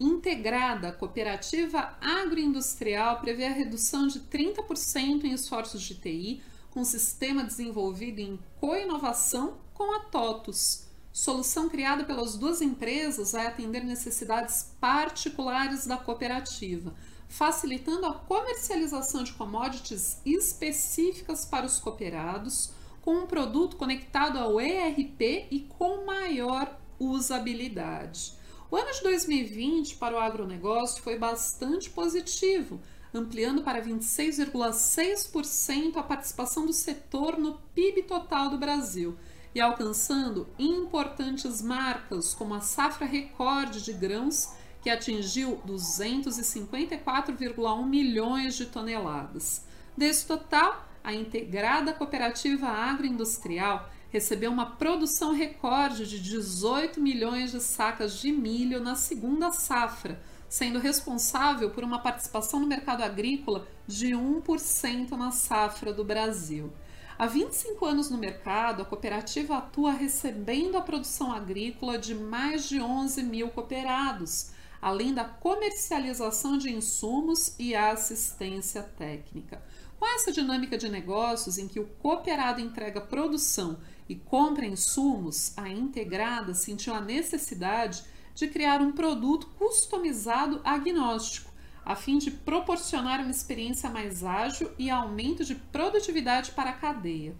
Integrada Cooperativa Agroindustrial prevê a redução de 30% em esforços de TI, com sistema desenvolvido em co-inovação com a TOTUS. Solução criada pelas duas empresas vai atender necessidades particulares da cooperativa, facilitando a comercialização de commodities específicas para os cooperados, com um produto conectado ao ERP e com maior usabilidade. O ano de 2020 para o agronegócio foi bastante positivo, ampliando para 26,6% a participação do setor no PIB total do Brasil e alcançando importantes marcas como a safra recorde de grãos, que atingiu 254,1 milhões de toneladas. Desse total, a integrada cooperativa agroindustrial recebeu uma produção recorde de 18 milhões de sacas de milho na segunda safra, sendo responsável por uma participação no mercado agrícola de 1% na safra do Brasil. Há 25 anos no mercado, a cooperativa atua recebendo a produção agrícola de mais de 11 mil cooperados, além da comercialização de insumos e assistência técnica. Com essa dinâmica de negócios em que o cooperado entrega produção e compra insumos, a integrada sentiu a necessidade de criar um produto customizado agnóstico, a fim de proporcionar uma experiência mais ágil e aumento de produtividade para a cadeia.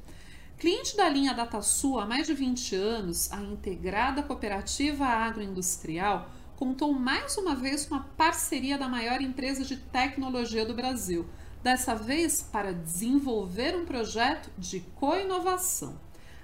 Cliente da linha DataSul há mais de 20 anos, a integrada cooperativa agroindustrial contou mais uma vez com a parceria da maior empresa de tecnologia do Brasil, dessa vez para desenvolver um projeto de co-inovação.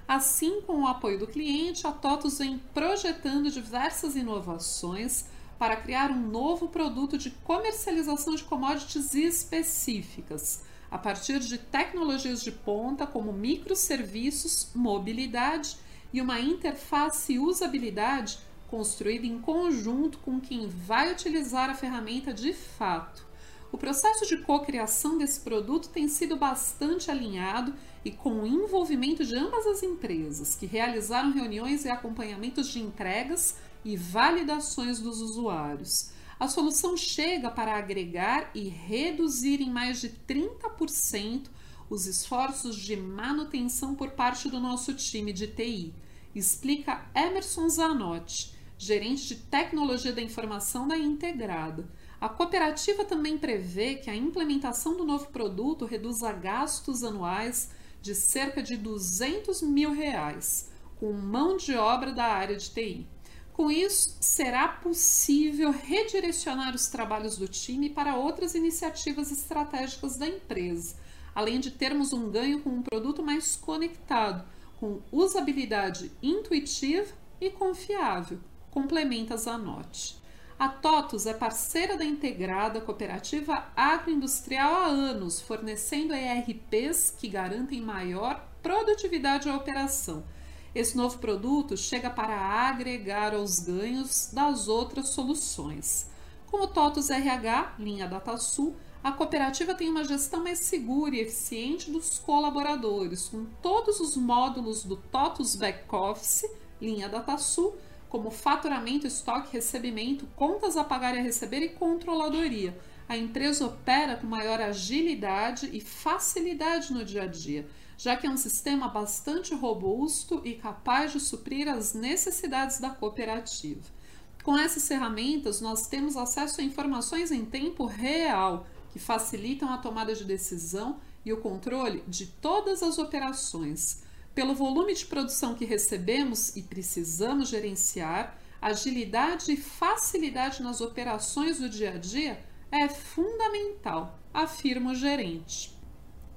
Assim, com o apoio do cliente, a TOTUS vem projetando diversas inovações para criar um novo produto de comercialização de commodities específicas, a partir de tecnologias de ponta como microserviços, mobilidade e uma interface e usabilidade construída em conjunto com quem vai utilizar a ferramenta de fato. O processo de cocriação desse produto tem sido bastante alinhado e com o envolvimento de ambas as empresas, que realizaram reuniões e acompanhamentos de entregas e validações dos usuários. A solução chega para agregar e reduzir em mais de 30% os esforços de manutenção por parte do nosso time de TI, explica Emerson Zanotti, gerente de tecnologia da informação da Integrada. A cooperativa também prevê que a implementação do novo produto reduza gastos anuais de cerca de 200 mil reais, com mão de obra da área de TI. Com isso, será possível redirecionar os trabalhos do time para outras iniciativas estratégicas da empresa, além de termos um ganho com um produto mais conectado, com usabilidade intuitiva e confiável, complementa Zanotti. A TOTUS é parceira da integrada cooperativa agroindustrial há anos, fornecendo ERPs que garantem maior produtividade à operação. Esse novo produto chega para agregar aos ganhos das outras soluções. Com o TOTUS RH, linha DataSul, a cooperativa tem uma gestão mais segura e eficiente dos colaboradores, com todos os módulos do TOTUS Back Office, linha DataSul, como faturamento, estoque, recebimento, contas a pagar e a receber e controladoria. A empresa opera com maior agilidade e facilidade no dia a dia, já que é um sistema bastante robusto e capaz de suprir as necessidades da cooperativa. Com essas ferramentas, nós temos acesso a informações em tempo real que facilitam a tomada de decisão e o controle de todas as operações pelo volume de produção que recebemos e precisamos gerenciar, agilidade e facilidade nas operações do dia a dia é fundamental, afirma o gerente.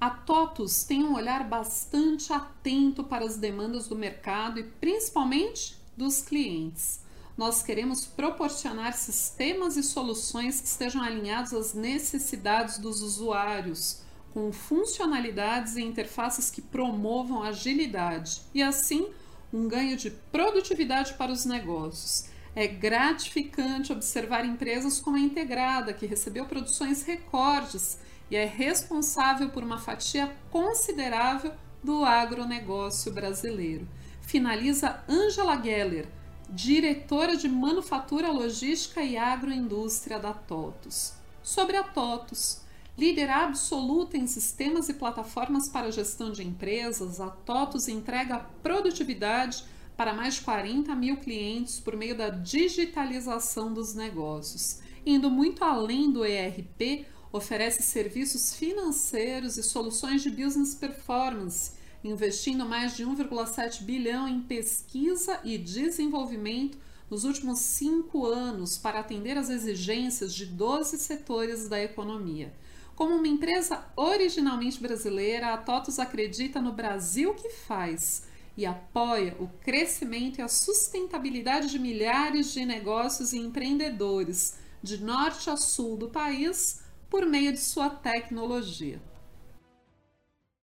A TOTUS tem um olhar bastante atento para as demandas do mercado e principalmente dos clientes. Nós queremos proporcionar sistemas e soluções que estejam alinhados às necessidades dos usuários com funcionalidades e interfaces que promovam agilidade e, assim, um ganho de produtividade para os negócios. É gratificante observar empresas como a Integrada, que recebeu produções recordes e é responsável por uma fatia considerável do agronegócio brasileiro. Finaliza Angela Geller, diretora de Manufatura, Logística e Agroindústria da TOTUS. Sobre a TOTUS, líder absoluta em sistemas e plataformas para gestão de empresas, a TOTUS entrega produtividade para mais de 40 mil clientes por meio da digitalização dos negócios. Indo muito além do ERP, oferece serviços financeiros e soluções de business performance, investindo mais de 1,7 bilhão em pesquisa e desenvolvimento nos últimos cinco anos para atender às exigências de 12 setores da economia. Como uma empresa originalmente brasileira, a TOTUS acredita no Brasil que faz e apoia o crescimento e a sustentabilidade de milhares de negócios e empreendedores de norte a sul do país por meio de sua tecnologia.